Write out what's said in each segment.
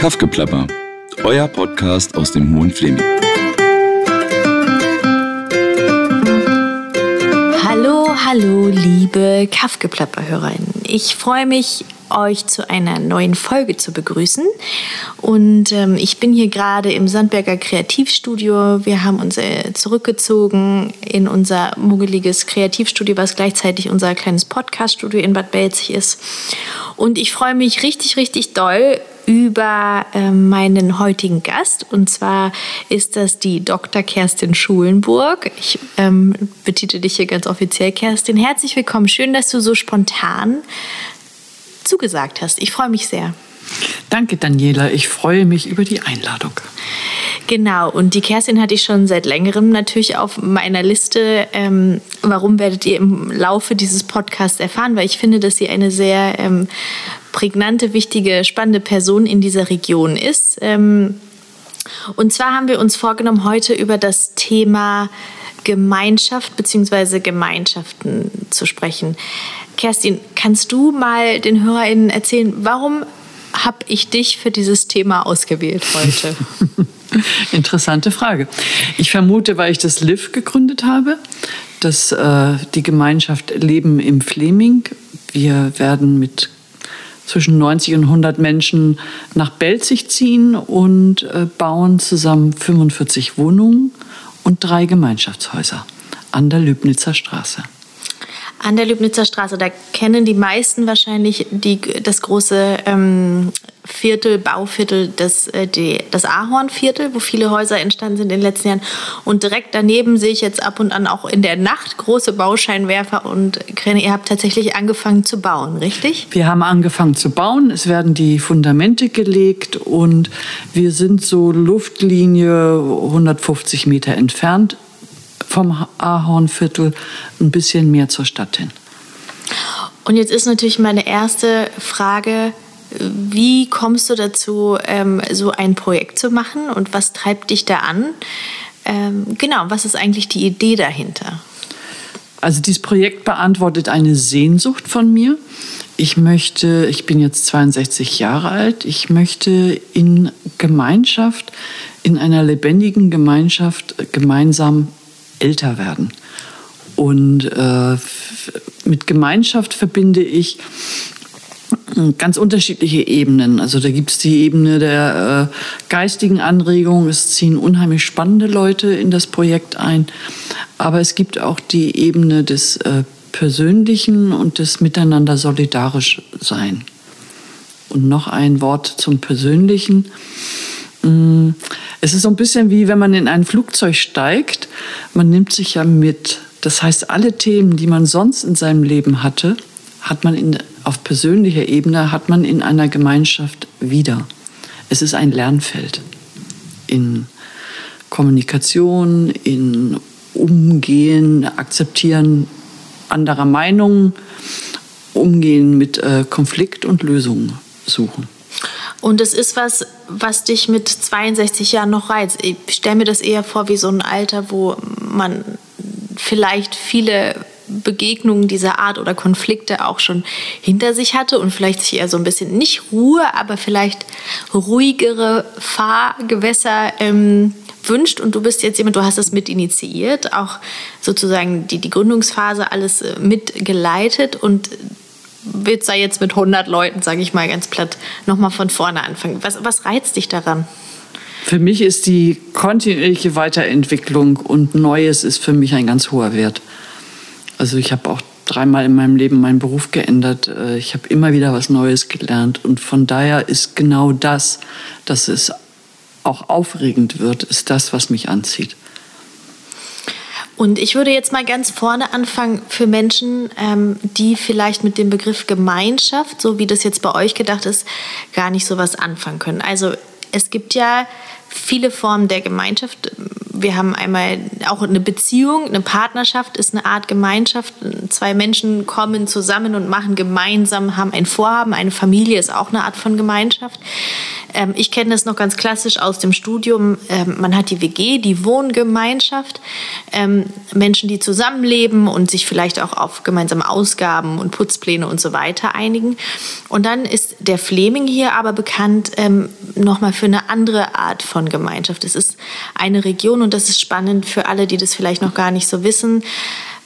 Kaffgeplapper, euer Podcast aus dem Hohen Fleming. Hallo, hallo, liebe Kaffgeplapper-HörerInnen. Ich freue mich, euch zu einer neuen Folge zu begrüßen. Und ähm, ich bin hier gerade im Sandberger Kreativstudio. Wir haben uns äh, zurückgezogen in unser muggeliges Kreativstudio, was gleichzeitig unser kleines Podcaststudio in Bad Belzig ist. Und ich freue mich richtig, richtig doll über äh, meinen heutigen Gast. Und zwar ist das die Dr. Kerstin Schulenburg. Ich ähm, betitel dich hier ganz offiziell, Kerstin. Herzlich willkommen. Schön, dass du so spontan zugesagt hast. Ich freue mich sehr. Danke, Daniela. Ich freue mich über die Einladung. Genau, und die Kerstin hatte ich schon seit längerem natürlich auf meiner Liste. Ähm, warum werdet ihr im Laufe dieses Podcasts erfahren? Weil ich finde, dass sie eine sehr ähm, prägnante, wichtige, spannende Person in dieser Region ist. Ähm, und zwar haben wir uns vorgenommen, heute über das Thema Gemeinschaft bzw. Gemeinschaften zu sprechen. Kerstin, kannst du mal den HörerInnen erzählen, warum habe ich dich für dieses Thema ausgewählt heute? Interessante Frage. Ich vermute, weil ich das LIV gegründet habe, dass äh, die Gemeinschaft Leben im Fleming. Wir werden mit zwischen 90 und 100 Menschen nach Belzig ziehen und äh, bauen zusammen 45 Wohnungen und drei Gemeinschaftshäuser an der Lübnitzer Straße. An der Lübnitzer Straße, da kennen die meisten wahrscheinlich die, das große ähm, Viertel, Bauviertel, das, äh, die, das Ahornviertel, wo viele Häuser entstanden sind in den letzten Jahren. Und direkt daneben sehe ich jetzt ab und an auch in der Nacht große Bauscheinwerfer und Kräne. Ihr habt tatsächlich angefangen zu bauen, richtig? Wir haben angefangen zu bauen. Es werden die Fundamente gelegt und wir sind so Luftlinie 150 Meter entfernt vom Ahornviertel ein bisschen mehr zur Stadt hin. Und jetzt ist natürlich meine erste Frage, wie kommst du dazu, ähm, so ein Projekt zu machen und was treibt dich da an? Ähm, genau, was ist eigentlich die Idee dahinter? Also dieses Projekt beantwortet eine Sehnsucht von mir. Ich möchte, ich bin jetzt 62 Jahre alt, ich möchte in Gemeinschaft, in einer lebendigen Gemeinschaft gemeinsam älter werden. Und äh, mit Gemeinschaft verbinde ich ganz unterschiedliche Ebenen. Also da gibt es die Ebene der äh, geistigen Anregung. Es ziehen unheimlich spannende Leute in das Projekt ein. Aber es gibt auch die Ebene des äh, Persönlichen und des Miteinander solidarisch sein. Und noch ein Wort zum Persönlichen. Es ist so ein bisschen wie wenn man in ein Flugzeug steigt. Man nimmt sich ja mit. Das heißt, alle Themen, die man sonst in seinem Leben hatte, hat man in, auf persönlicher Ebene, hat man in einer Gemeinschaft wieder. Es ist ein Lernfeld in Kommunikation, in Umgehen, Akzeptieren anderer Meinungen, Umgehen mit äh, Konflikt und Lösungen suchen. Und es ist was, was dich mit 62 Jahren noch reizt. Ich stelle mir das eher vor wie so ein Alter, wo man vielleicht viele Begegnungen dieser Art oder Konflikte auch schon hinter sich hatte und vielleicht sich eher so ein bisschen nicht Ruhe, aber vielleicht ruhigere Fahrgewässer ähm, wünscht. Und du bist jetzt jemand, du hast das mit initiiert, auch sozusagen die, die Gründungsphase alles äh, mitgeleitet und willst da jetzt mit 100 Leuten, sage ich mal ganz platt, nochmal von vorne anfangen. Was, was reizt dich daran? Für mich ist die kontinuierliche Weiterentwicklung und Neues ist für mich ein ganz hoher Wert. Also ich habe auch dreimal in meinem Leben meinen Beruf geändert. Äh, ich habe immer wieder was Neues gelernt. Und von daher ist genau das, dass es auch aufregend wird, ist das, was mich anzieht. Und ich würde jetzt mal ganz vorne anfangen für Menschen, ähm, die vielleicht mit dem Begriff Gemeinschaft, so wie das jetzt bei euch gedacht ist, gar nicht so was anfangen können. Also es gibt ja viele Formen der Gemeinschaft. Wir haben einmal auch eine Beziehung, eine Partnerschaft ist eine Art Gemeinschaft. Zwei Menschen kommen zusammen und machen gemeinsam, haben ein Vorhaben. Eine Familie ist auch eine Art von Gemeinschaft. Ähm, ich kenne das noch ganz klassisch aus dem Studium. Ähm, man hat die WG, die Wohngemeinschaft. Ähm, Menschen, die zusammenleben und sich vielleicht auch auf gemeinsame Ausgaben und Putzpläne und so weiter einigen. Und dann ist der Fleming hier aber bekannt ähm, nochmal für eine andere Art von Gemeinschaft. Es ist eine Region und das ist spannend für alle, die das vielleicht noch gar nicht so wissen.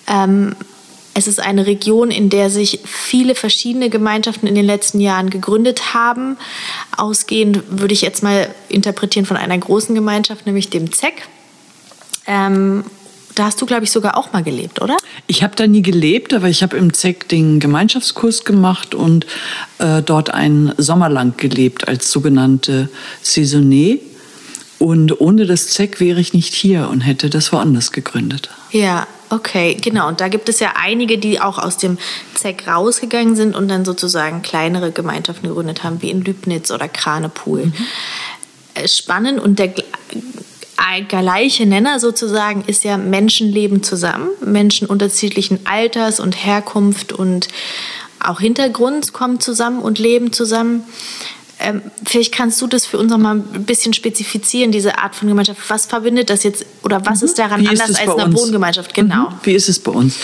Ähm, es ist eine Region, in der sich viele verschiedene Gemeinschaften in den letzten Jahren gegründet haben. Ausgehend würde ich jetzt mal interpretieren von einer großen Gemeinschaft, nämlich dem ZEC. Ähm, da hast du, glaube ich, sogar auch mal gelebt, oder? Ich habe da nie gelebt, aber ich habe im ZEC den Gemeinschaftskurs gemacht und äh, dort einen Sommer lang gelebt als sogenannte Saisonnier. Und ohne das ZEC wäre ich nicht hier und hätte das woanders gegründet. Ja, okay, genau. Und da gibt es ja einige, die auch aus dem ZEC rausgegangen sind und dann sozusagen kleinere Gemeinschaften gegründet haben, wie in Lübnitz oder Kranepool. Mhm. Spannend und der gleiche Nenner sozusagen ist ja Menschen leben zusammen. Menschen unterschiedlichen Alters und Herkunft und auch Hintergrund kommen zusammen und leben zusammen. Ähm, vielleicht kannst du das für uns noch mal ein bisschen spezifizieren, diese Art von Gemeinschaft. Was verbindet das jetzt oder was mhm. ist daran Wie anders ist als eine uns? Wohngemeinschaft? Genau. Mhm. Wie ist es bei uns?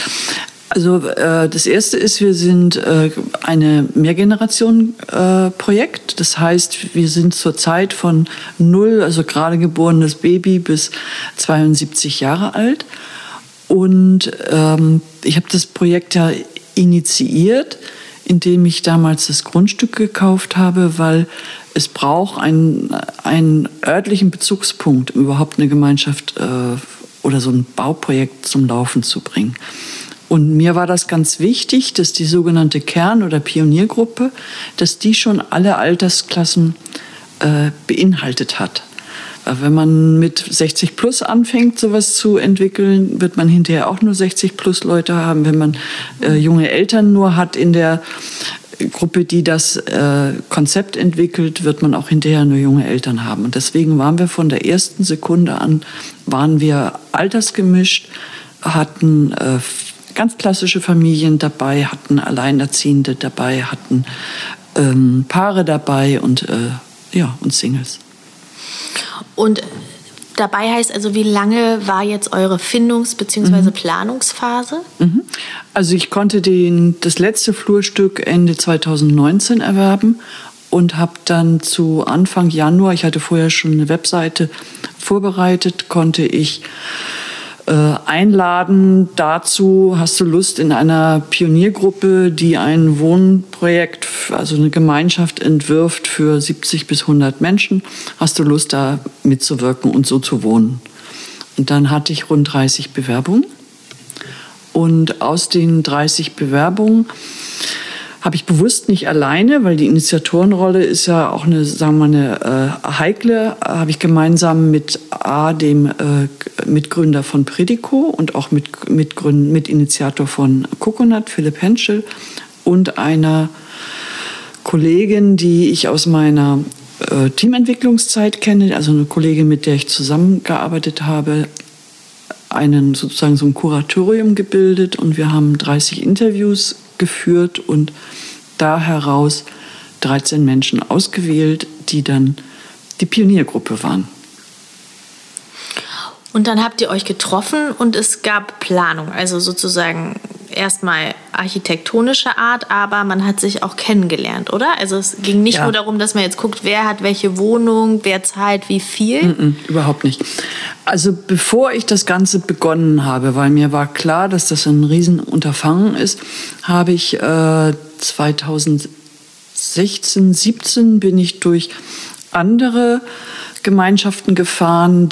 Also äh, das erste ist, wir sind äh, eine Mehrgeneration-Projekt. Äh, das heißt, wir sind zurzeit von null, also gerade geborenes Baby, bis 72 Jahre alt. Und ähm, ich habe das Projekt ja initiiert indem ich damals das Grundstück gekauft habe, weil es braucht einen, einen örtlichen Bezugspunkt, um überhaupt eine Gemeinschaft äh, oder so ein Bauprojekt zum Laufen zu bringen. Und mir war das ganz wichtig, dass die sogenannte Kern- oder Pioniergruppe, dass die schon alle Altersklassen äh, beinhaltet hat. Wenn man mit 60 plus anfängt, sowas zu entwickeln, wird man hinterher auch nur 60 plus Leute haben. Wenn man äh, junge Eltern nur hat in der Gruppe, die das äh, Konzept entwickelt, wird man auch hinterher nur junge Eltern haben. Und deswegen waren wir von der ersten Sekunde an, waren wir altersgemischt, hatten äh, ganz klassische Familien dabei, hatten Alleinerziehende dabei, hatten ähm, Paare dabei und, äh, ja, und Singles. Und dabei heißt also, wie lange war jetzt eure Findungs- bzw. Mhm. Planungsphase? Mhm. Also ich konnte den, das letzte Flurstück Ende 2019 erwerben und habe dann zu Anfang Januar, ich hatte vorher schon eine Webseite vorbereitet, konnte ich äh, einladen dazu, hast du Lust in einer Pioniergruppe, die ein Wohnprojekt, also eine Gemeinschaft entwirft für 70 bis 100 Menschen, hast du Lust da mitzuwirken und so zu wohnen. Und dann hatte ich rund 30 Bewerbungen. Und aus den 30 Bewerbungen habe ich bewusst nicht alleine, weil die Initiatorenrolle ist ja auch eine, sagen wir eine äh, heikle, habe ich gemeinsam mit A, dem äh, Mitgründer von Predico und auch mit, Mitgründ, Mitinitiator von Coconut, Philipp Henschel und einer Kollegin, die ich aus meiner äh, Teamentwicklungszeit kenne, also eine Kollegin, mit der ich zusammengearbeitet habe, einen sozusagen so ein Kuratorium gebildet und wir haben 30 Interviews geführt und da heraus 13 Menschen ausgewählt, die dann die Pioniergruppe waren. Und dann habt ihr euch getroffen und es gab Planung, also sozusagen erstmal architektonische Art, aber man hat sich auch kennengelernt, oder? Also es ging nicht ja. nur darum, dass man jetzt guckt, wer hat welche Wohnung, wer zahlt wie viel. Mm -mm, überhaupt nicht. Also bevor ich das Ganze begonnen habe, weil mir war klar, dass das ein Riesenunterfangen ist, habe ich äh, 2016, 17 bin ich durch andere Gemeinschaften gefahren,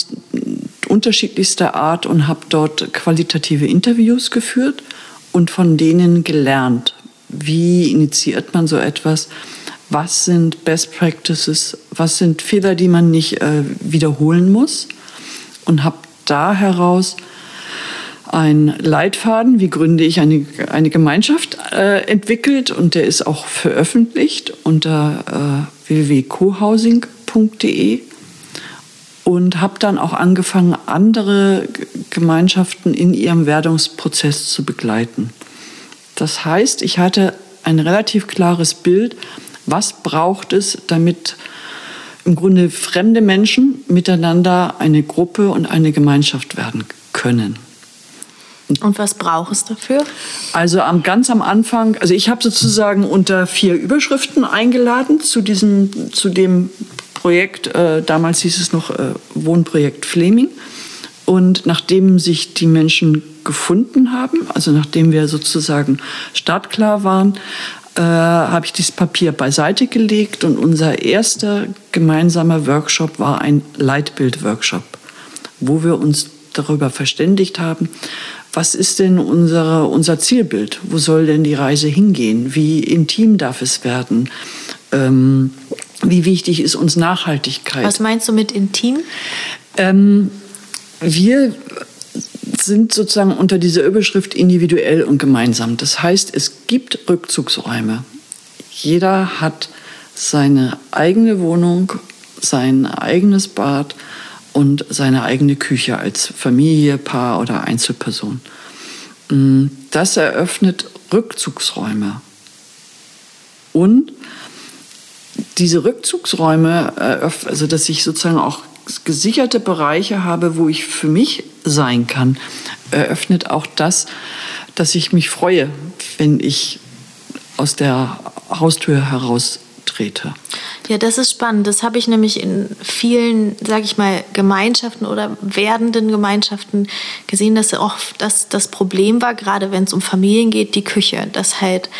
unterschiedlichster Art und habe dort qualitative Interviews geführt und von denen gelernt. Wie initiiert man so etwas? Was sind Best Practices? Was sind Fehler, die man nicht äh, wiederholen muss? Und habe da heraus einen Leitfaden, wie gründe ich eine, eine Gemeinschaft, äh, entwickelt und der ist auch veröffentlicht unter äh, www.cohousing.de und habe dann auch angefangen, andere Gemeinschaften in ihrem Werdungsprozess zu begleiten. Das heißt, ich hatte ein relativ klares Bild, was braucht es, damit im Grunde fremde Menschen miteinander eine Gruppe und eine Gemeinschaft werden können. Und was braucht es dafür? Also am, ganz am Anfang, also ich habe sozusagen unter vier Überschriften eingeladen zu diesem, zu dem Projekt, äh, damals hieß es noch äh, Wohnprojekt Fleming. Und nachdem sich die Menschen gefunden haben, also nachdem wir sozusagen startklar waren, äh, habe ich dieses Papier beiseite gelegt und unser erster gemeinsamer Workshop war ein Leitbild-Workshop, wo wir uns darüber verständigt haben, was ist denn unsere, unser Zielbild? Wo soll denn die Reise hingehen? Wie intim darf es werden? Ähm, wie wichtig ist uns Nachhaltigkeit? Was meinst du mit intim? Ähm, wir sind sozusagen unter dieser Überschrift individuell und gemeinsam. Das heißt, es gibt Rückzugsräume. Jeder hat seine eigene Wohnung, sein eigenes Bad und seine eigene Küche als Familie, Paar oder Einzelperson. Mm, das eröffnet Rückzugsräume. Und diese Rückzugsräume, also dass ich sozusagen auch gesicherte Bereiche habe, wo ich für mich sein kann, eröffnet auch das, dass ich mich freue, wenn ich aus der Haustür heraus trete. Ja, das ist spannend. Das habe ich nämlich in vielen, sage ich mal, Gemeinschaften oder werdenden Gemeinschaften gesehen, dass oft das, das Problem war, gerade wenn es um Familien geht, die Küche. Dass halt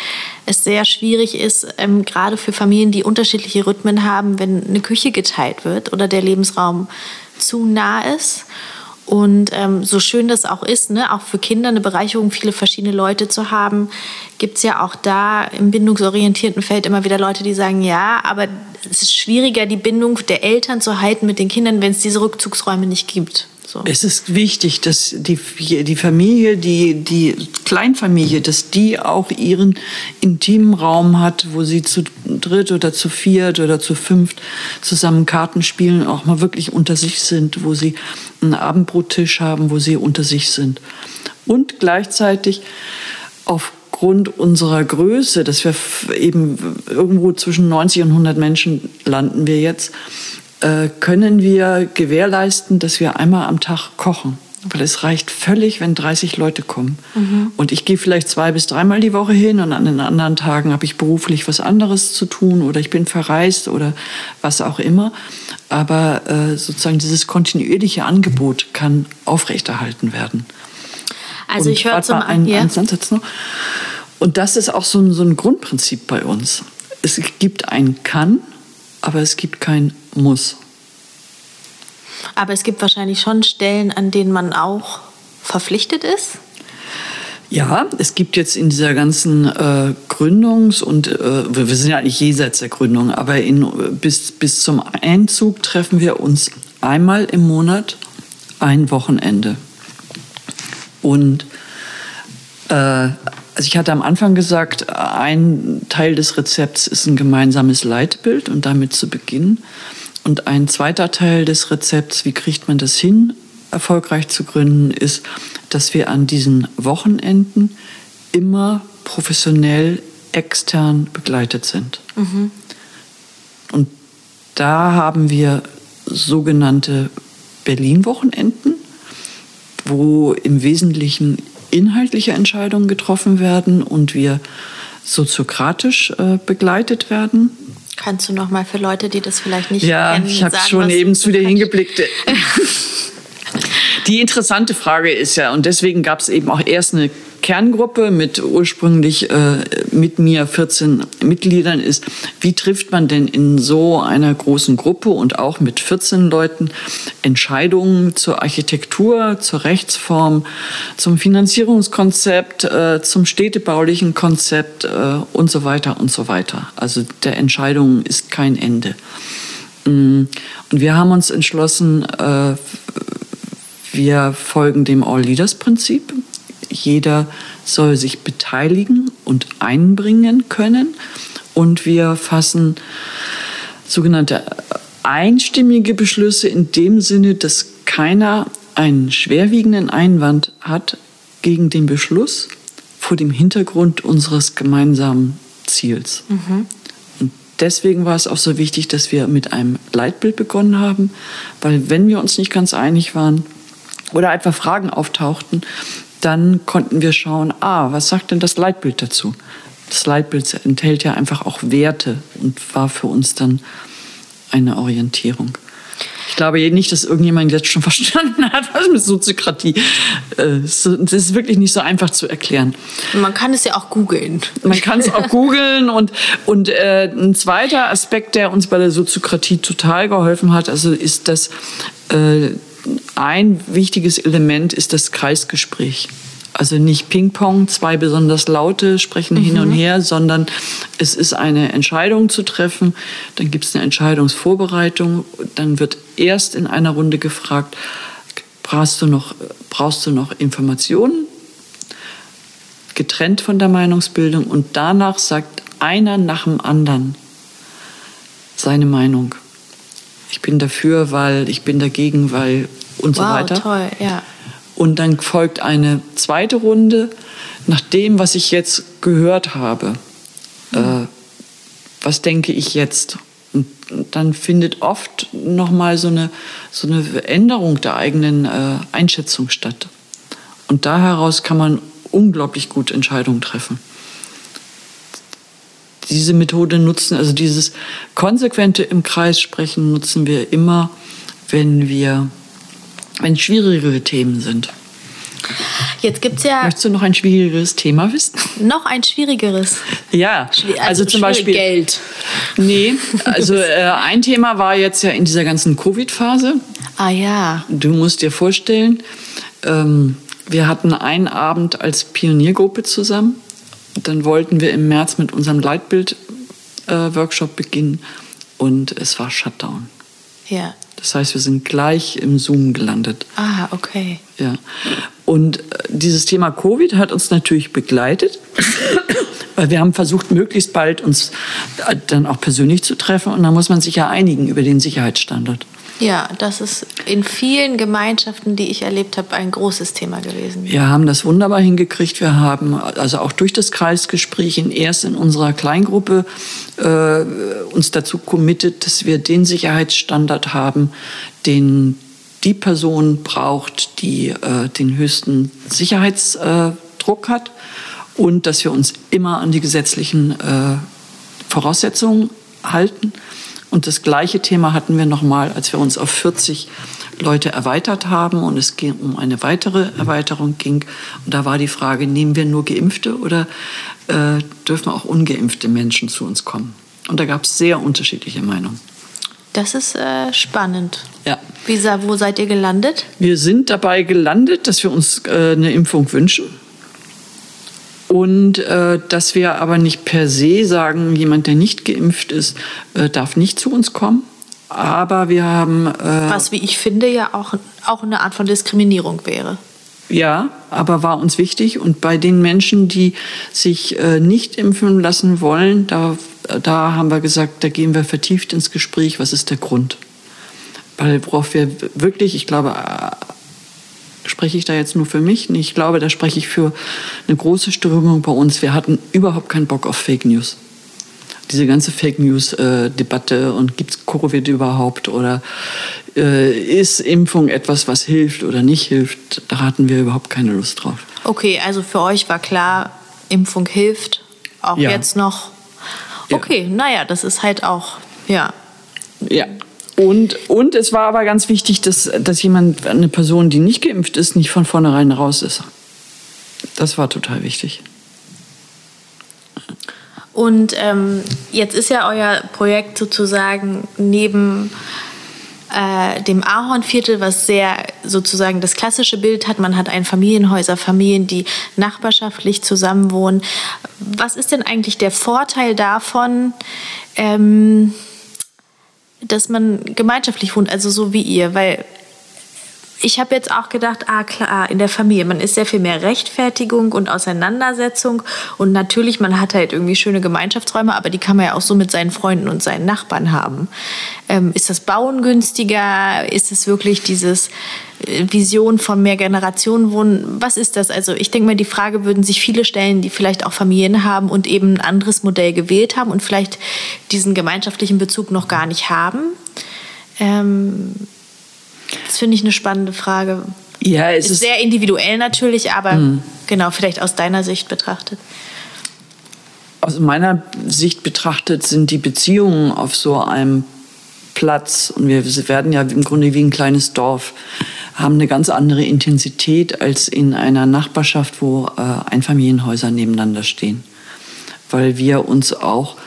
es sehr schwierig ist, ähm, gerade für Familien, die unterschiedliche Rhythmen haben, wenn eine Küche geteilt wird oder der Lebensraum zu nah ist. Und ähm, so schön das auch ist, ne, auch für Kinder eine Bereicherung, viele verschiedene Leute zu haben, gibt es ja auch da im bindungsorientierten Feld immer wieder Leute, die sagen, ja, aber es ist schwieriger, die Bindung der Eltern zu halten mit den Kindern, wenn es diese Rückzugsräume nicht gibt. So. Es ist wichtig, dass die, die Familie, die, die Kleinfamilie, dass die auch ihren intimen Raum hat, wo sie zu dritt oder zu viert oder zu fünft zusammen Karten spielen, auch mal wirklich unter sich sind, wo sie einen Abendbrottisch haben, wo sie unter sich sind. Und gleichzeitig aufgrund unserer Größe, dass wir eben irgendwo zwischen 90 und 100 Menschen landen wir jetzt, äh, können wir gewährleisten, dass wir einmal am Tag kochen. Weil es reicht völlig, wenn 30 Leute kommen. Mhm. Und ich gehe vielleicht zwei bis dreimal die Woche hin und an den anderen Tagen habe ich beruflich was anderes zu tun oder ich bin verreist oder was auch immer. Aber äh, sozusagen dieses kontinuierliche Angebot kann aufrechterhalten werden. Also und ich höre zum einen ja. ein Satz noch. Und das ist auch so ein, so ein Grundprinzip bei uns. Es gibt ein Kann, aber es gibt kein muss. Aber es gibt wahrscheinlich schon Stellen, an denen man auch verpflichtet ist? Ja, es gibt jetzt in dieser ganzen äh, Gründungs- und äh, wir sind ja eigentlich jenseits der Gründung, aber in, bis, bis zum Einzug treffen wir uns einmal im Monat ein Wochenende. Und äh, also ich hatte am Anfang gesagt, ein Teil des Rezepts ist ein gemeinsames Leitbild und damit zu beginnen. Und ein zweiter Teil des Rezepts, wie kriegt man das hin, erfolgreich zu gründen, ist, dass wir an diesen Wochenenden immer professionell extern begleitet sind. Mhm. Und da haben wir sogenannte Berlin-Wochenenden, wo im Wesentlichen inhaltliche Entscheidungen getroffen werden und wir soziokratisch äh, begleitet werden. Kannst du noch mal für Leute, die das vielleicht nicht ja, kennen, Ja, ich habe schon eben zu dir hingeblickt. Die interessante Frage ist ja, und deswegen gab es eben auch erst eine Kerngruppe mit ursprünglich äh, mit mir 14 Mitgliedern ist, wie trifft man denn in so einer großen Gruppe und auch mit 14 Leuten Entscheidungen zur Architektur, zur Rechtsform, zum Finanzierungskonzept, äh, zum städtebaulichen Konzept äh, und so weiter und so weiter. Also der Entscheidungen ist kein Ende. Mm, und wir haben uns entschlossen, äh, wir folgen dem All-Leaders-Prinzip. Jeder soll sich beteiligen und einbringen können. Und wir fassen sogenannte einstimmige Beschlüsse in dem Sinne, dass keiner einen schwerwiegenden Einwand hat gegen den Beschluss vor dem Hintergrund unseres gemeinsamen Ziels. Mhm. Und deswegen war es auch so wichtig, dass wir mit einem Leitbild begonnen haben, weil wenn wir uns nicht ganz einig waren oder einfach Fragen auftauchten, dann konnten wir schauen, ah, was sagt denn das Leitbild dazu? Das Leitbild enthält ja einfach auch Werte und war für uns dann eine Orientierung. Ich glaube nicht, dass irgendjemand jetzt schon verstanden hat, was mit Soziokratie äh, ist. Das ist wirklich nicht so einfach zu erklären. Man kann es ja auch googeln. Man kann es auch googeln. Und, und äh, ein zweiter Aspekt, der uns bei der Soziokratie total geholfen hat, also ist, dass äh, ein wichtiges Element ist das Kreisgespräch. Also nicht Ping-Pong, zwei besonders laute sprechen mhm. hin und her, sondern es ist eine Entscheidung zu treffen. Dann gibt es eine Entscheidungsvorbereitung. Dann wird erst in einer Runde gefragt, brauchst du noch, brauchst du noch Informationen? Getrennt von der Meinungsbildung. Und danach sagt einer nach dem anderen seine Meinung. Ich bin dafür, weil ich bin dagegen, weil und wow, so weiter. Toll, ja. Und dann folgt eine zweite Runde nach dem, was ich jetzt gehört habe. Mhm. Äh, was denke ich jetzt? Und dann findet oft nochmal so eine, so eine Änderung der eigenen äh, Einschätzung statt. Und da heraus kann man unglaublich gut Entscheidungen treffen. Diese Methode nutzen, also dieses konsequente im Kreis sprechen, nutzen wir immer, wenn wir wenn schwierigere Themen sind. Jetzt gibt es ja. Möchtest du noch ein schwierigeres Thema wissen? Noch ein schwierigeres. Ja, also, also zum Beispiel. Geld. Nee, also äh, ein Thema war jetzt ja in dieser ganzen Covid-Phase. Ah ja. Du musst dir vorstellen, ähm, wir hatten einen Abend als Pioniergruppe zusammen. Dann wollten wir im März mit unserem Leitbild-Workshop äh, beginnen und es war Shutdown. Ja. Das heißt, wir sind gleich im Zoom gelandet. Ah, okay. Ja. Und äh, dieses Thema Covid hat uns natürlich begleitet, weil wir haben versucht, möglichst bald uns äh, dann auch persönlich zu treffen. Und da muss man sich ja einigen über den Sicherheitsstandard. Ja, das ist in vielen Gemeinschaften, die ich erlebt habe, ein großes Thema gewesen. Wir haben das wunderbar hingekriegt. Wir haben also auch durch das Kreisgespräch in erst in unserer Kleingruppe äh, uns dazu committet, dass wir den Sicherheitsstandard haben, den die Person braucht, die äh, den höchsten Sicherheitsdruck äh, hat und dass wir uns immer an die gesetzlichen äh, Voraussetzungen halten. Und das gleiche Thema hatten wir nochmal, als wir uns auf 40 Leute erweitert haben und es ging um eine weitere Erweiterung ging. Und da war die Frage, nehmen wir nur Geimpfte oder äh, dürfen auch ungeimpfte Menschen zu uns kommen? Und da gab es sehr unterschiedliche Meinungen. Das ist äh, spannend. Ja. Wie, wo seid ihr gelandet? Wir sind dabei gelandet, dass wir uns äh, eine Impfung wünschen. Und äh, dass wir aber nicht per se sagen, jemand, der nicht geimpft ist, äh, darf nicht zu uns kommen. Aber wir haben. Äh, Was, wie ich finde, ja auch, auch eine Art von Diskriminierung wäre. Ja, aber war uns wichtig. Und bei den Menschen, die sich äh, nicht impfen lassen wollen, da, da haben wir gesagt, da gehen wir vertieft ins Gespräch, was ist der Grund. Weil worauf wir wirklich, ich glaube, spreche ich da jetzt nur für mich? Ich glaube, da spreche ich für eine große Strömung bei uns. Wir hatten überhaupt keinen Bock auf Fake News. Diese ganze Fake News-Debatte äh, und gibt es Covid überhaupt oder äh, ist Impfung etwas, was hilft oder nicht hilft, da hatten wir überhaupt keine Lust drauf. Okay, also für euch war klar, Impfung hilft, auch ja. jetzt noch. Okay, ja. naja, das ist halt auch, ja. Ja, und, und es war aber ganz wichtig, dass, dass jemand, eine Person, die nicht geimpft ist, nicht von vornherein raus ist. Das war total wichtig. Und ähm, jetzt ist ja euer Projekt sozusagen neben äh, dem Ahornviertel, was sehr sozusagen das klassische Bild hat. Man hat ein Familienhäuser, Familien, die nachbarschaftlich zusammenwohnen. Was ist denn eigentlich der Vorteil davon? Ähm, dass man gemeinschaftlich wohnt, also so wie ihr, weil ich habe jetzt auch gedacht, ah klar, in der Familie, man ist sehr viel mehr Rechtfertigung und Auseinandersetzung und natürlich, man hat halt irgendwie schöne Gemeinschaftsräume, aber die kann man ja auch so mit seinen Freunden und seinen Nachbarn haben. Ähm, ist das Bauen günstiger? Ist es wirklich dieses äh, Vision von mehr Generationen wohnen? Was ist das? Also ich denke mal, die Frage würden sich viele stellen, die vielleicht auch Familien haben und eben ein anderes Modell gewählt haben und vielleicht diesen gemeinschaftlichen Bezug noch gar nicht haben. Ähm, das finde ich eine spannende Frage. Ja, es ist, ist sehr individuell natürlich, aber mhm. genau, vielleicht aus deiner Sicht betrachtet. Aus meiner Sicht betrachtet sind die Beziehungen auf so einem Platz, und wir werden ja im Grunde wie ein kleines Dorf, haben eine ganz andere Intensität als in einer Nachbarschaft, wo äh, Einfamilienhäuser nebeneinander stehen. Weil wir uns auch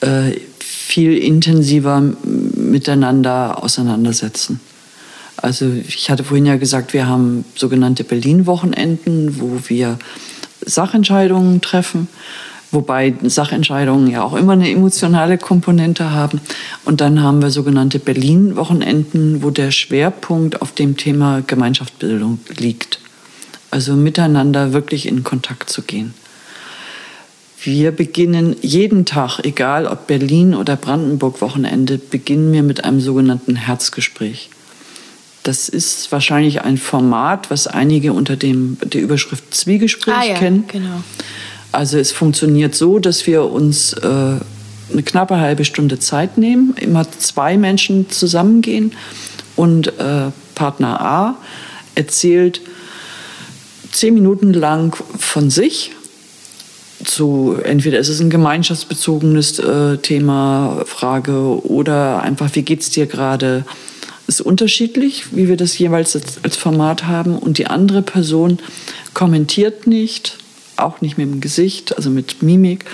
äh, viel intensiver miteinander auseinandersetzen. Also ich hatte vorhin ja gesagt, wir haben sogenannte Berlin-Wochenenden, wo wir Sachentscheidungen treffen, wobei Sachentscheidungen ja auch immer eine emotionale Komponente haben. Und dann haben wir sogenannte Berlin-Wochenenden, wo der Schwerpunkt auf dem Thema Gemeinschaftsbildung liegt. Also miteinander wirklich in Kontakt zu gehen. Wir beginnen jeden Tag, egal ob Berlin oder Brandenburg Wochenende, beginnen wir mit einem sogenannten Herzgespräch. Das ist wahrscheinlich ein Format, was einige unter dem, der Überschrift Zwiegespräch ah, ja, kennen. Genau. Also es funktioniert so, dass wir uns äh, eine knappe halbe Stunde Zeit nehmen, immer zwei Menschen zusammengehen und äh, Partner A erzählt zehn Minuten lang von sich. Zu, entweder ist es ein gemeinschaftsbezogenes äh, Thema, Frage oder einfach, wie geht es dir gerade? Ist unterschiedlich, wie wir das jeweils als Format haben. Und die andere Person kommentiert nicht, auch nicht mit dem Gesicht, also mit Mimik,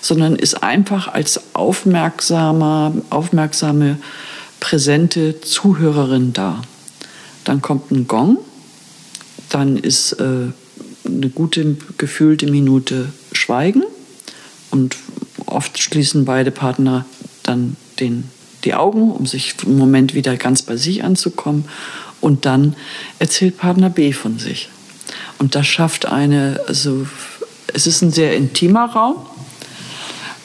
sondern ist einfach als aufmerksamer, aufmerksame, präsente Zuhörerin da. Dann kommt ein Gong, dann ist äh, eine gute, gefühlte Minute Schweigen und oft schließen beide Partner dann den die Augen, um sich im Moment wieder ganz bei sich anzukommen. Und dann erzählt Partner B von sich. Und das schafft eine, also es ist ein sehr intimer Raum.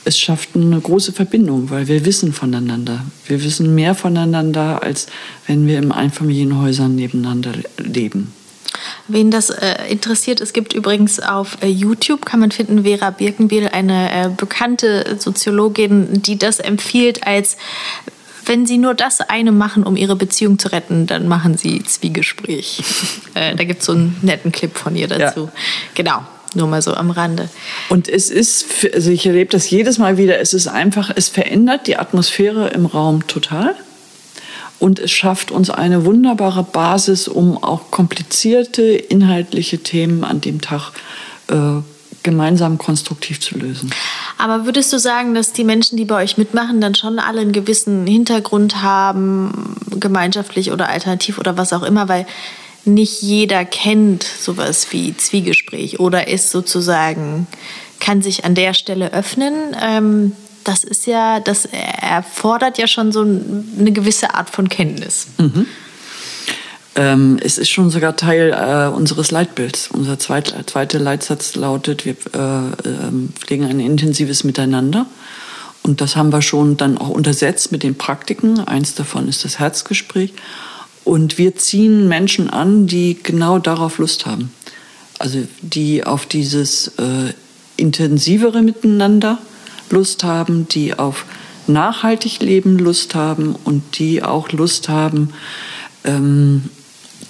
Es schafft eine große Verbindung, weil wir wissen voneinander. Wir wissen mehr voneinander, als wenn wir in Einfamilienhäusern nebeneinander leben. Wen das äh, interessiert, es gibt übrigens auf äh, YouTube, kann man finden, Vera Birkenbiel, eine äh, bekannte Soziologin, die das empfiehlt als wenn Sie nur das eine machen, um Ihre Beziehung zu retten, dann machen Sie Zwiegespräch. Äh, da gibt es so einen netten Clip von ihr dazu. Ja. Genau. Nur mal so am Rande. Und es ist, also ich erlebe das jedes Mal wieder, es ist einfach, es verändert die Atmosphäre im Raum total. Und es schafft uns eine wunderbare Basis, um auch komplizierte inhaltliche Themen an dem Tag äh, gemeinsam konstruktiv zu lösen. Aber würdest du sagen, dass die Menschen, die bei euch mitmachen, dann schon alle einen gewissen Hintergrund haben, gemeinschaftlich oder alternativ oder was auch immer, weil nicht jeder kennt sowas wie Zwiegespräch oder ist sozusagen, kann sich an der Stelle öffnen. Ähm, das ist ja, das erfordert ja schon so eine gewisse Art von Kenntnis. Mhm. Ähm, es ist schon sogar Teil äh, unseres Leitbilds. Unser zweit, zweiter Leitsatz lautet, wir äh, äh, pflegen ein intensives Miteinander. Und das haben wir schon dann auch untersetzt mit den Praktiken. Eins davon ist das Herzgespräch. Und wir ziehen Menschen an, die genau darauf Lust haben. Also die auf dieses äh, intensivere Miteinander Lust haben, die auf nachhaltig Leben Lust haben und die auch Lust haben, ähm,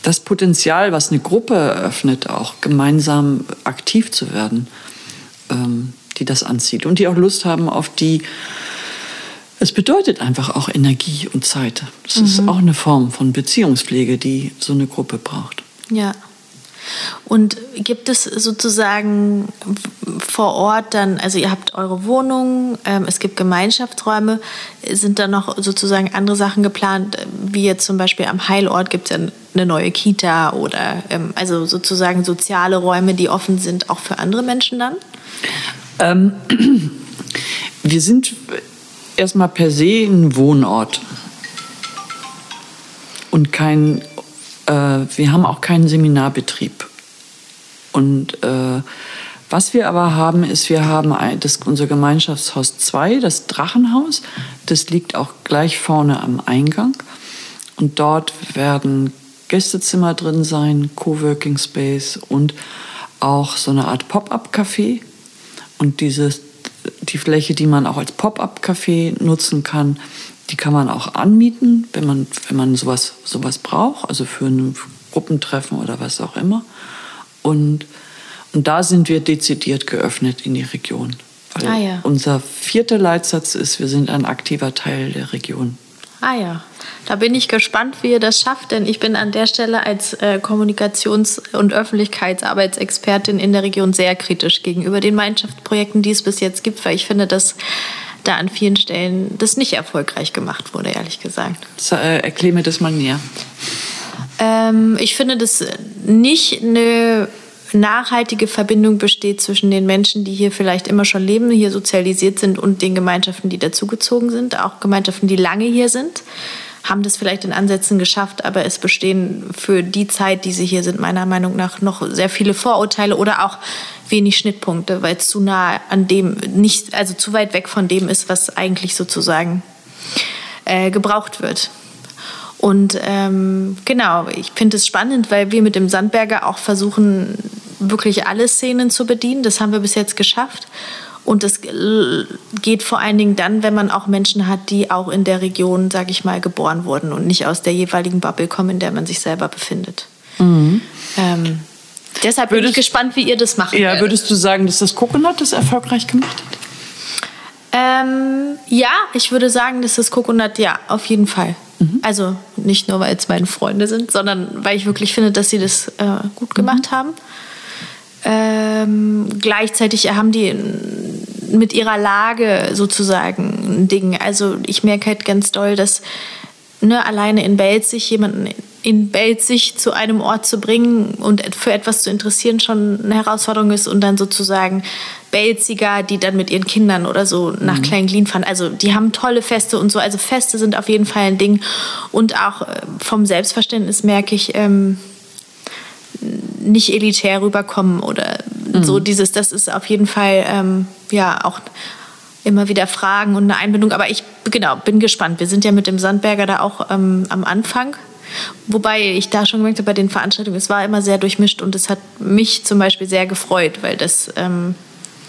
das Potenzial, was eine Gruppe eröffnet, auch gemeinsam aktiv zu werden, ähm, die das anzieht und die auch Lust haben auf die, es bedeutet einfach auch Energie und Zeit. Das mhm. ist auch eine Form von Beziehungspflege, die so eine Gruppe braucht. Ja. Und gibt es sozusagen vor Ort dann, also ihr habt eure Wohnung, ähm, es gibt Gemeinschaftsräume, sind da noch sozusagen andere Sachen geplant, wie jetzt zum Beispiel am Heilort gibt es ja eine neue Kita oder ähm, also sozusagen soziale Räume, die offen sind, auch für andere Menschen dann? Ähm, wir sind erstmal per se ein Wohnort und kein Äh, wir haben auch keinen Seminarbetrieb. Und äh, was wir aber haben, ist, wir haben ein, das, unser Gemeinschaftshaus 2, das Drachenhaus. Das liegt auch gleich vorne am Eingang. Und dort werden Gästezimmer drin sein, Coworking Space und auch so eine Art Pop-up-Café. Und dieses, die Fläche, die man auch als Pop-up-Café nutzen kann, die kann man auch anmieten, wenn man, wenn man sowas, sowas braucht, also für ein Gruppentreffen oder was auch immer. Und, und da sind wir dezidiert geöffnet in die Region. Weil Ah ja. unser vierter Leitsatz ist, wir sind ein aktiver Teil der Region. Ah ja, da bin ich gespannt, wie ihr das schafft, denn ich bin an der Stelle als äh, Kommunikations- und Öffentlichkeitsarbeitsexpertin in der Region sehr kritisch gegenüber den Gemeinschaftsprojekten, die es bis jetzt gibt, weil ich finde, dass da an vielen Stellen das nicht erfolgreich gemacht wurde, ehrlich gesagt. So, äh, erklär mir das mal näher. Ähm, ich finde, dass nicht eine nachhaltige Verbindung besteht zwischen den Menschen, die hier vielleicht immer schon leben, hier sozialisiert sind und den Gemeinschaften, die dazugezogen sind, auch Gemeinschaften, die lange hier sind, haben das vielleicht in Ansätzen geschafft, aber es bestehen für die Zeit, die sie hier sind, meiner Meinung nach noch sehr viele Vorurteile oder auch wenig Schnittpunkte, weil es zu nah an dem nicht, also zu weit weg von dem ist, was eigentlich sozusagen äh, gebraucht wird. Und ähm, genau, ich finde es spannend, weil wir mit dem Sandberger auch versuchen, wirklich alle Szenen zu bedienen. Das haben wir bis jetzt geschafft. Und es geht vor allen Dingen dann, wenn man auch Menschen hat, die auch in der Region, sage ich mal, geboren wurden und nicht aus der jeweiligen Bubble kommen, in der man sich selber befindet. Ähm, deshalb bin ich Würdest- gespannt, wie ihr das machen Ja, werdet. würdest du sagen, dass das Coconut das erfolgreich gemacht hat? Ähm, ja, ich würde sagen, dass das Coconut, ja, auf jeden Fall. Also nicht nur, weil es meine Freunde sind, sondern weil ich wirklich finde, dass sie das äh, gut gemacht haben. Ähm, gleichzeitig haben die mit ihrer Lage sozusagen ein Ding. Also ich merke halt ganz doll, dass ne, alleine in Belzig jemanden in Belzig zu einem Ort zu bringen und für etwas zu interessieren schon eine Herausforderung ist und dann sozusagen Belziger, die dann mit ihren Kindern oder so nach Kleinglien fahren. Also die haben tolle Feste und so. Also Feste sind auf jeden Fall ein Ding. Und auch äh, vom Selbstverständnis merke ich, ähm, nicht elitär rüberkommen oder so dieses, das ist auf jeden Fall ähm, ja auch immer wieder Fragen und eine Einbindung. Aber ich genau bin gespannt. Wir sind ja mit dem Sandberger da auch ähm, am Anfang. Wobei ich da schon gemerkt habe bei den Veranstaltungen, es war immer sehr durchmischt und es hat mich zum Beispiel sehr gefreut, weil das ähm,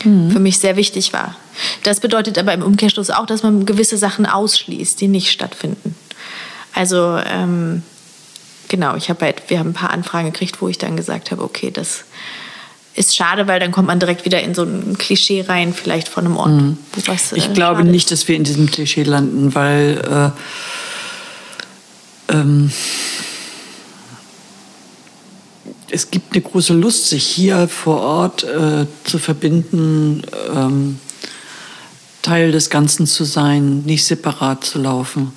für mich sehr wichtig war. Das bedeutet aber im Umkehrschluss auch, dass man gewisse Sachen ausschließt, die nicht stattfinden. Also ähm, genau, ich habe halt, wir haben ein paar Anfragen gekriegt, wo ich dann gesagt habe, okay, das ist schade, weil dann kommt man direkt wieder in so ein Klischee rein, vielleicht von einem Ort. wo was, Ich äh, glaube schade nicht, dass wir in diesem Klischee landen, weil äh, ähm, es gibt eine große Lust, sich hier vor Ort äh, zu verbinden, ähm, Teil des Ganzen zu sein, nicht separat zu laufen,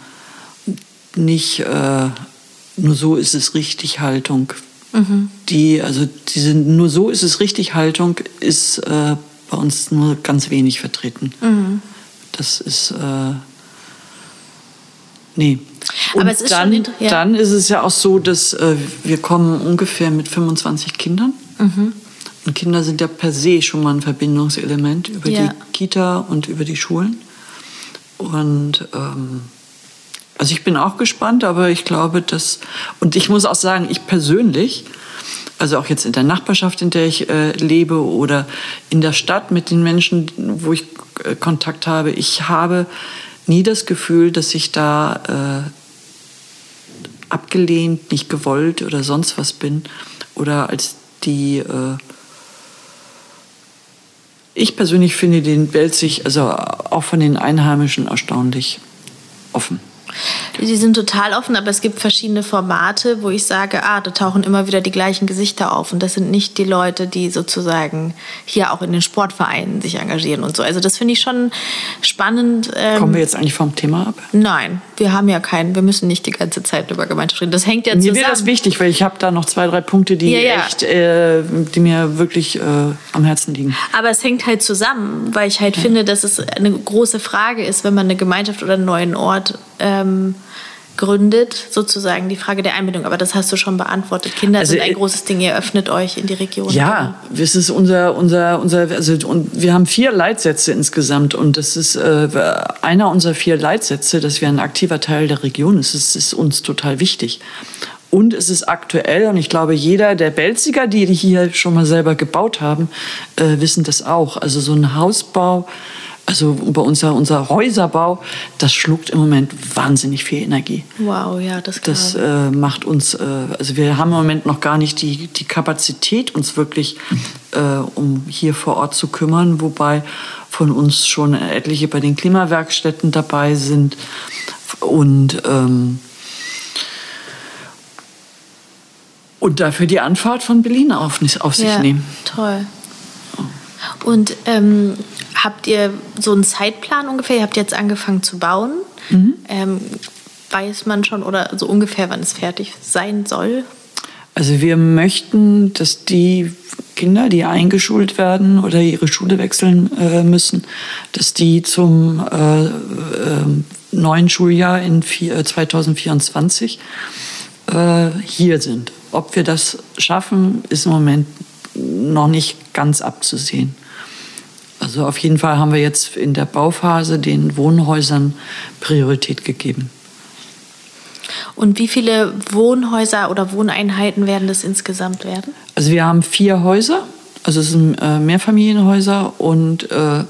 nicht äh, nur so ist es richtig Haltung. Die, also diese nur so ist es richtig Haltung ist äh, bei uns nur ganz wenig vertreten. Das ist äh, nee. Aber Und es ist dann, schon ja. dann ist es ja auch so, dass äh, wir kommen ungefähr mit 25 Kindern. Mhm. Und Kinder sind ja per se schon mal ein Verbindungselement über Ja. die Kita und über die Schulen. Und ähm, also ich bin auch gespannt, aber ich glaube, dass und ich muss auch sagen, ich persönlich, also auch jetzt in der Nachbarschaft, in der ich äh, lebe oder in der Stadt mit den Menschen, wo ich äh, Kontakt habe, ich habe nie das Gefühl, dass ich da äh, abgelehnt, nicht gewollt oder sonst was bin oder als die äh, ich persönlich finde den Belzig, also auch von den Einheimischen erstaunlich offen. Die sind total offen, aber es gibt verschiedene Formate, wo ich sage, ah, da tauchen immer wieder die gleichen Gesichter auf. Und das sind nicht die Leute, die sozusagen hier auch in den Sportvereinen sich engagieren und so. Also das finde ich schon spannend. Ähm, Kommen wir jetzt eigentlich vom Thema ab? Nein, wir haben ja keinen, wir müssen nicht die ganze Zeit über Gemeinschaft reden. Das hängt ja Mir wäre das zusammen. wichtig, weil ich habe da noch zwei, drei Punkte, die Ja, ja. echt, äh, die mir wirklich äh, am Herzen liegen. Aber es hängt halt zusammen, weil ich halt finde, dass es eine große Frage ist, wenn man eine Gemeinschaft oder einen neuen Ort ähm, gründet, sozusagen die Frage der Einbindung. Aber das hast du schon beantwortet. Kinder Also, sind ein äh, großes Ding. Ihr öffnet euch in die Region. Ja, es ist unser, unser, unser, also und wir haben vier Leitsätze insgesamt und das ist äh, einer unserer vier Leitsätze, dass wir ein aktiver Teil der Region ist. Das ist uns total wichtig. Und es ist aktuell und ich glaube, jeder der Belziger, die hier schon mal selber gebaut haben, äh, wissen das auch. Also so ein Hausbau, also über unser, unser Häuserbau, das schluckt im Moment wahnsinnig viel Energie. Wow, ja, das, Das glaube äh, macht uns, äh, also wir haben im Moment noch gar nicht die, die Kapazität, uns wirklich äh, um hier vor Ort zu kümmern, wobei von uns schon etliche bei den Klimawerkstätten dabei sind und ähm, und dafür die Anfahrt von Berlin auf, auf sich ja, nehmen. Toll. Und ähm, habt ihr so einen Zeitplan ungefähr? Ihr habt jetzt angefangen zu bauen. Mhm. Ähm, weiß man schon oder so ungefähr, wann es fertig sein soll? Also wir möchten, dass die Kinder, die eingeschult werden oder ihre Schule wechseln äh, müssen, dass die zum äh, äh, neuen Schuljahr in vier, 2024 äh, hier sind. Ob wir das schaffen, ist im Moment noch nicht ganz abzusehen. Also auf jeden Fall haben wir jetzt in der Bauphase den Wohnhäusern Priorität gegeben. Und wie viele Wohnhäuser oder Wohneinheiten werden das insgesamt werden? Also wir haben vier Häuser, also es sind äh, Mehrfamilienhäuser und, äh,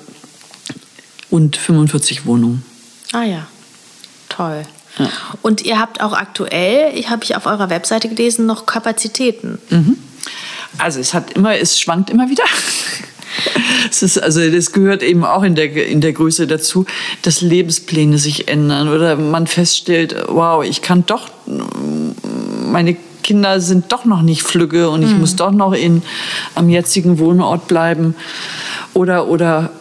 und 45 Wohnungen. Ah ja, toll. Und ihr habt auch aktuell, ich habe ich auf eurer Webseite gelesen, noch Kapazitäten. Also es hat immer, es schwankt immer wieder. Es ist, also das gehört eben auch in der, in der Größe dazu, dass Lebenspläne sich ändern oder man feststellt, wow, ich kann doch, meine Kinder sind doch noch nicht flügge und ich muss doch noch in, am jetzigen Wohnort bleiben. Oder, oder,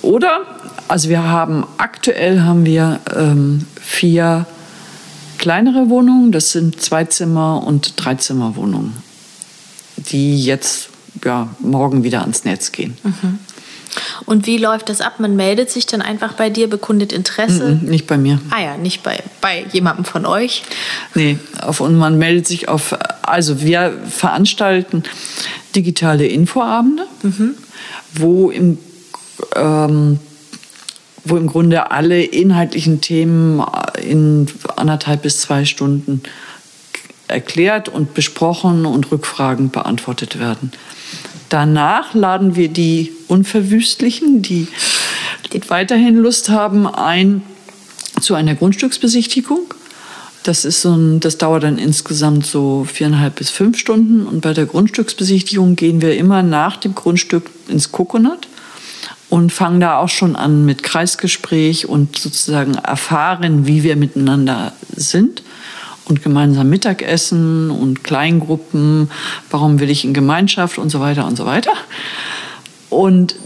oder, also wir haben, aktuell haben wir ähm, vier kleinere Wohnungen, das sind Zweizimmer- und Dreizimmerwohnungen, die jetzt ja, morgen wieder ans Netz gehen. Und wie läuft das ab? Man meldet sich dann einfach bei dir, bekundet Interesse? Mhm, Nicht bei mir. Ah ja, nicht bei, bei jemandem von euch. Nee, auf, und man meldet sich auf, also wir veranstalten digitale Infoabende, wo, im, ähm, wo im Grunde alle inhaltlichen Themen in anderthalb bis zwei Stunden erklärt und besprochen und Rückfragen beantwortet werden. Danach laden wir die Unverwüstlichen, die, weiterhin Lust haben, ein zu einer Grundstücksbesichtigung. Das, ist so ein, das dauert dann insgesamt so viereinhalb bis fünf Stunden. Und bei der Grundstücksbesichtigung gehen wir immer nach dem Grundstück ins Coconut und fangen da auch schon an mit Kreisgespräch und sozusagen erfahren, wie wir miteinander sind und gemeinsam Mittagessen und Kleingruppen, warum will ich in Gemeinschaft und so weiter und so weiter. Und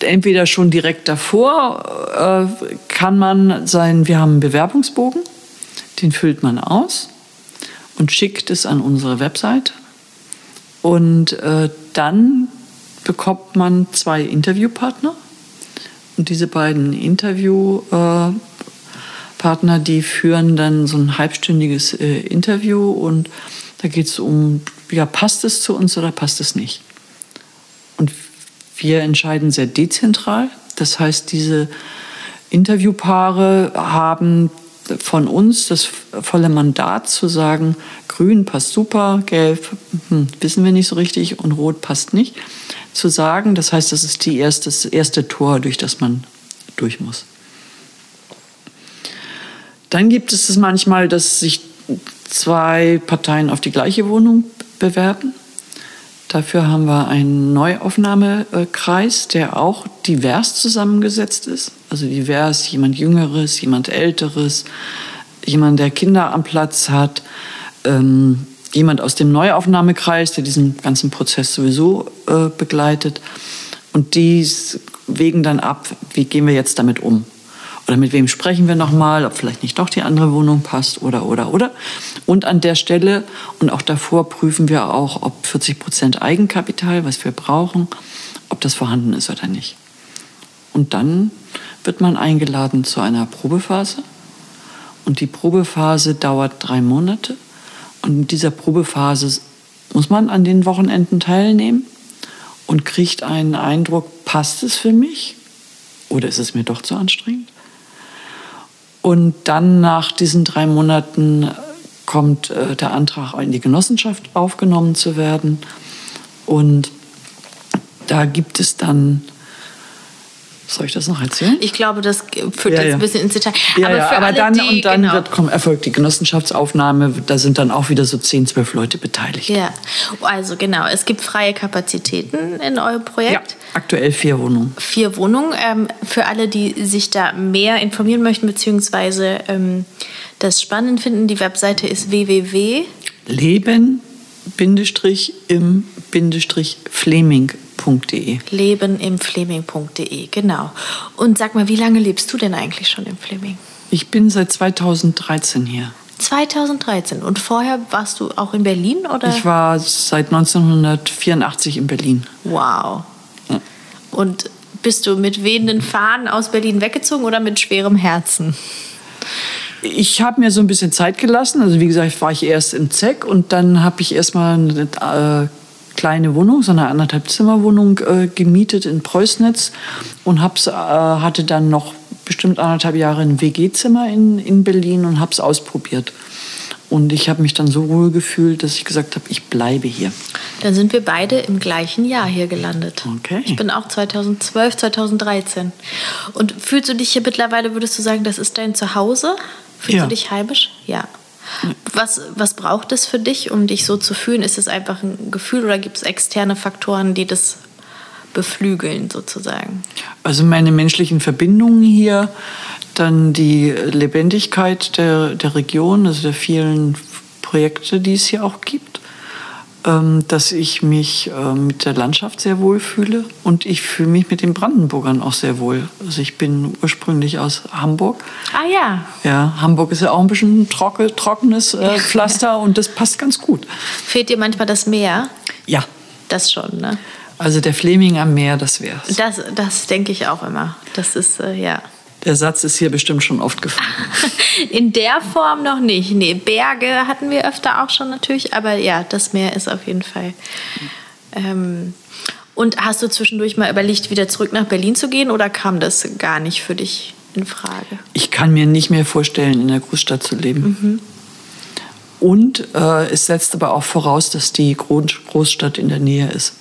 entweder schon direkt davor äh, kann man sein, wir haben einen Bewerbungsbogen, den füllt man aus und schickt es an unsere Website. Und äh, dann bekommt man zwei Interviewpartner. Und diese beiden Interviewpartner, die führen dann so ein halbstündiges äh, Interview und da geht es um, ja, passt es zu uns oder passt es nicht? Und wir entscheiden sehr dezentral. Das heißt, diese Interviewpaare haben von uns das volle Mandat zu sagen, grün passt super, gelb hm, wissen wir nicht so richtig und rot passt nicht. Zu sagen, das heißt, das ist die erste, das erste Tor, durch das man durch muss. Dann gibt es es manchmal, dass sich zwei Parteien auf die gleiche Wohnung bewerben. Dafür haben wir einen Neuaufnahmekreis, der auch divers zusammengesetzt ist. Also divers, jemand Jüngeres, jemand Älteres, jemand, der Kinder am Platz hat, ähm, jemand aus dem Neuaufnahmekreis, der diesen ganzen Prozess sowieso äh, begleitet. Und die wägen dann ab, wie gehen wir jetzt damit um. Oder mit wem sprechen wir nochmal, ob vielleicht nicht doch die andere Wohnung passt oder, oder, oder. Und an der Stelle und auch davor prüfen wir auch, ob 40 Prozent Eigenkapital, was wir brauchen, ob das vorhanden ist oder nicht. Und dann wird man eingeladen zu einer Probephase. Und die Probephase dauert drei Monate. Und in dieser Probephase muss man an den Wochenenden teilnehmen und kriegt einen Eindruck, passt es für mich oder ist es mir doch zu anstrengend? Und dann nach diesen drei Monaten kommt äh, der Antrag, in die Genossenschaft aufgenommen zu werden. Und da gibt es dann soll ich das noch erzählen? Ich glaube, das führt Ja, jetzt ja. ein bisschen ins Detail. Ja, aber ja, für aber alle, dann die, und dann genau. wird, kommt, erfolgt die Genossenschaftsaufnahme. Da sind dann auch wieder so 10, 12 Leute beteiligt. Ja, also genau, es gibt freie Kapazitäten in eurem Ja, Projekt. aktuell vier Wohnungen. Vier Wohnungen. Ähm, für alle, die sich da mehr informieren möchten, beziehungsweise ähm, das spannend finden, die Webseite ist www. Leben Bindestrich im Bindestrich Fleming.de. lebenimfleming.de, genau. Und sag mal, wie lange lebst du denn eigentlich schon im Fleming? Ich bin seit 2013 hier. 2013. Und vorher warst du auch in Berlin, oder? Ich war seit 1984 in Berlin. Wow. Und bist du mit wehenden Fahnen aus Berlin weggezogen oder mit schwerem Herzen? Ich habe mir so ein bisschen Zeit gelassen. Also wie gesagt, war ich erst in Zeck und dann habe ich erstmal eine äh, kleine Wohnung, so eine anderthalb Zimmerwohnung äh, gemietet in Preußnitz und hab's, äh, hatte dann noch bestimmt anderthalb Jahre ein WG-Zimmer in, in Berlin und habe es ausprobiert. Und ich habe mich dann so wohl gefühlt, dass ich gesagt habe, ich bleibe hier. Dann sind wir beide im gleichen Jahr hier gelandet. Okay. Ich bin auch 2012, 2013. Und fühlst du dich hier mittlerweile, würdest du sagen, das ist dein Zuhause? Fühlst Ja. du dich heimisch? Ja. Was, was braucht es für dich, um dich so zu fühlen? Ist es einfach ein Gefühl oder gibt es externe Faktoren, die das beflügeln sozusagen? Also meine menschlichen Verbindungen hier, dann die Lebendigkeit der, der Region, also der vielen Projekte, die es hier auch gibt, dass ich mich ähm, mit der Landschaft sehr wohl fühle und ich fühle mich mit den Brandenburgern auch sehr wohl. Also ich bin ursprünglich aus Hamburg. Ah ja, Ja, Hamburg ist ja auch ein bisschen trocke, trockenes äh, Pflaster und das passt ganz gut. fehlt dir manchmal das Meer? Ja, Das schon, ne? also der Fleming am Meer, das wär's. Das, das denke ich auch immer. Das ist, äh, ja. Der Satz ist hier bestimmt schon oft gefallen. In der Form noch nicht. Nee, Berge hatten wir öfter auch schon natürlich, aber ja, das Meer ist auf jeden Fall. Ähm, und hast du zwischendurch mal überlegt, wieder zurück nach Berlin zu gehen oder kam das gar nicht für dich in Frage? Ich kann mir nicht mehr vorstellen, in der Großstadt zu leben. Und äh, es setzt aber auch voraus, dass die Groß- Großstadt in der Nähe ist.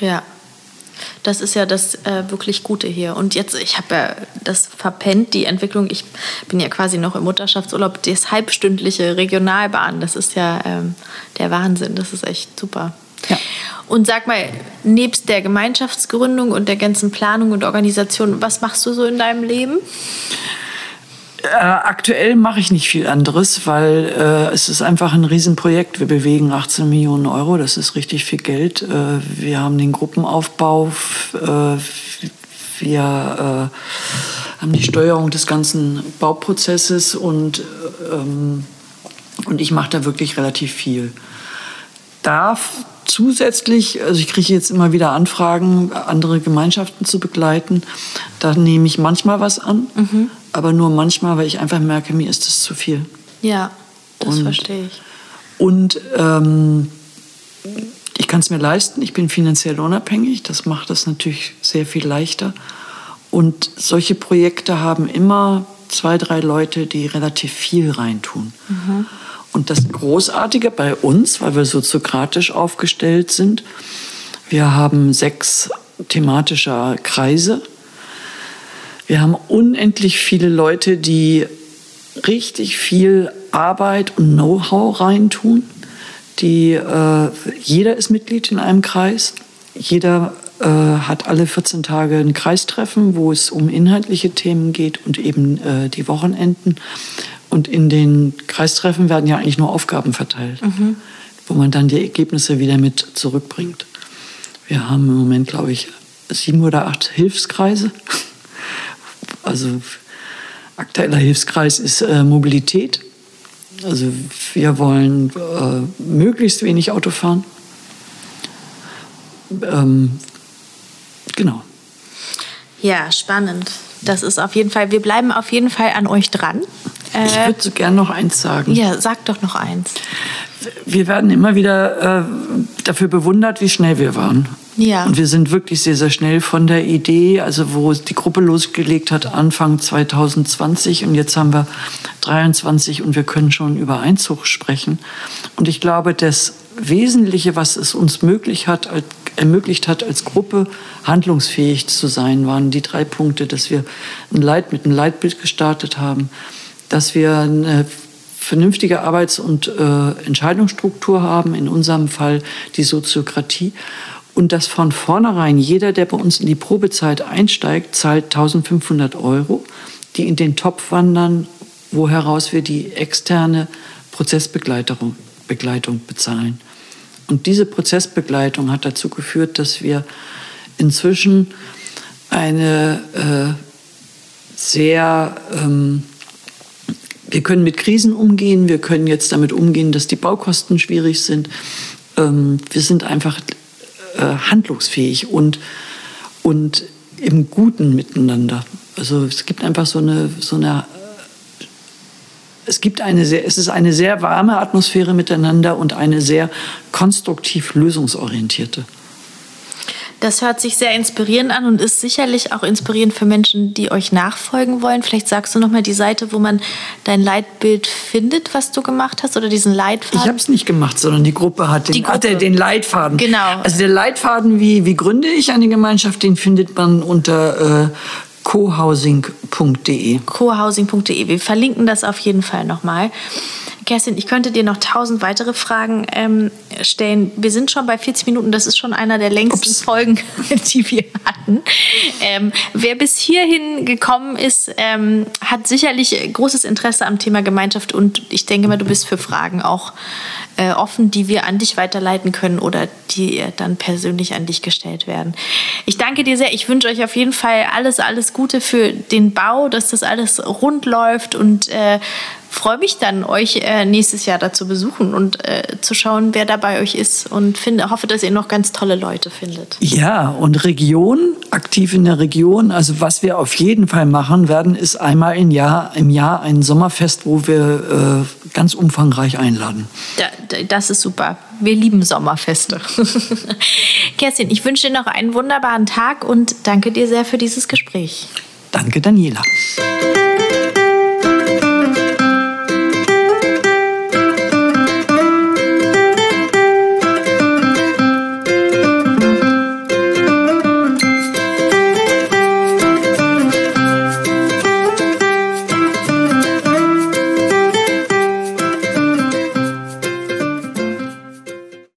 Ja. Das ist ja das äh, wirklich Gute hier. Und jetzt, ich habe ja das verpennt, die Entwicklung. Ich bin ja quasi noch im Mutterschaftsurlaub. Das halbstündliche Regionalbahn, das ist ja ähm, der Wahnsinn. Das ist echt super. Ja. Und sag mal, nebst der Gemeinschaftsgründung und der ganzen Planung und Organisation, was machst du so in deinem Leben? Äh, aktuell mache ich nicht viel anderes, weil äh, es ist einfach ein Riesenprojekt. Wir bewegen 18 Millionen Euro, das ist richtig viel Geld. Äh, wir haben den Gruppenaufbau, äh, wir äh, haben die Steuerung des ganzen Bauprozesses und, äh, ähm, und ich mache da wirklich relativ viel. darf zusätzlich, also ich kriege jetzt immer wieder Anfragen, andere Gemeinschaften zu begleiten. Da nehme ich manchmal was an, aber nur manchmal, weil ich einfach merke, mir ist es zu viel. Ja, das Und- verstehe ich. Und ähm, ich kann es mir leisten, ich bin finanziell unabhängig, das macht das natürlich sehr viel leichter. Und solche Projekte haben immer zwei, drei Leute, die relativ viel reintun. Und das Großartige bei uns, weil wir so sokratisch aufgestellt sind, wir haben sechs thematische Kreise. Wir haben unendlich viele Leute, die richtig viel Arbeit und Know-how reintun. Die, äh, jeder ist Mitglied in einem Kreis. Jeder äh, hat alle 14 Tage ein Kreistreffen, wo es um inhaltliche Themen geht und eben äh, die Wochenenden. Und in den Kreistreffen werden ja eigentlich nur Aufgaben verteilt, wo man dann die Ergebnisse wieder mit zurückbringt. Wir haben im Moment, glaube ich, sieben oder acht Hilfskreise. Also aktueller Hilfskreis ist äh, Mobilität. Also wir wollen äh, möglichst wenig Auto fahren. Ähm, genau. Ja, spannend. Das ist auf jeden Fall, wir bleiben auf jeden Fall an euch dran. ich würde so gern noch eins sagen. Ja, sag doch noch eins. Wir werden immer wieder äh, dafür bewundert, wie schnell wir waren. Ja. Und wir sind wirklich sehr, sehr schnell von der Idee, also wo die Gruppe losgelegt hat, Anfang 2020 und jetzt haben wir 23 und wir können schon über Einzug sprechen. Und ich glaube, das Wesentliche, was es uns möglich hat, ermöglicht hat, als Gruppe handlungsfähig zu sein, waren die drei Punkte, dass wir ein Leit, mit einem Leitbild gestartet haben, dass wir eine vernünftige Arbeits- und äh, Entscheidungsstruktur haben, in unserem Fall die Soziokratie und dass von vornherein jeder, der bei uns in die Probezeit einsteigt, zahlt 1500 Euro, die in den Topf wandern, wo wir die externe Prozessbegleitung Begleitung bezahlen. Und diese Prozessbegleitung hat dazu geführt, dass wir inzwischen eine äh, sehr, ähm, wir können mit Krisen umgehen, wir können jetzt damit umgehen, dass die Baukosten schwierig sind. Ähm, wir sind einfach äh, handlungsfähig und, und im Guten miteinander. Also es gibt einfach so eine, so eine es gibt eine sehr, es ist eine sehr warme Atmosphäre miteinander und eine sehr konstruktiv lösungsorientierte. Das hört sich sehr inspirierend an und ist sicherlich auch inspirierend für Menschen, die euch nachfolgen wollen. Vielleicht sagst du noch mal die Seite, wo man dein Leitbild findet, was du gemacht hast, oder diesen Leitfaden. Ich habe es nicht gemacht, sondern die Gruppe hat den, Die Gruppe. Hat den Leitfaden. Genau. Also der Leitfaden, wie, wie gründe ich eine Gemeinschaft, den findet man unter äh, cohousing.de. cohousing.de. Wir verlinken das auf jeden Fall nochmal. Kerstin, ich könnte dir noch tausend weitere Fragen ähm, stellen. Wir sind schon bei 40 Minuten. Das ist schon einer der längsten Ups. Folgen, die wir hatten. Ähm, wer bis hierhin gekommen ist, ähm, hat sicherlich großes Interesse am Thema Gemeinschaft und ich denke mal, du bist für Fragen auch äh, offen, die wir an dich weiterleiten können oder die äh, dann persönlich an dich gestellt werden. Ich danke dir sehr. Ich wünsche euch auf jeden Fall alles, alles Gute für den Bau, dass das alles rund läuft und äh, freue mich dann, euch äh, nächstes Jahr dazu besuchen und äh, zu schauen, wer da bei euch ist und finde, hoffe, dass ihr noch ganz tolle Leute findet. Ja, und Region, aktiv in der Region. Also was wir auf jeden Fall machen werden, ist einmal im Jahr, im Jahr ein Sommerfest, wo wir äh, ganz umfangreich einladen. Da, da, das ist super. Wir lieben Sommerfeste. Kerstin, ich wünsche dir noch einen wunderbaren Tag und danke dir sehr für dieses Gespräch. Danke, Daniela.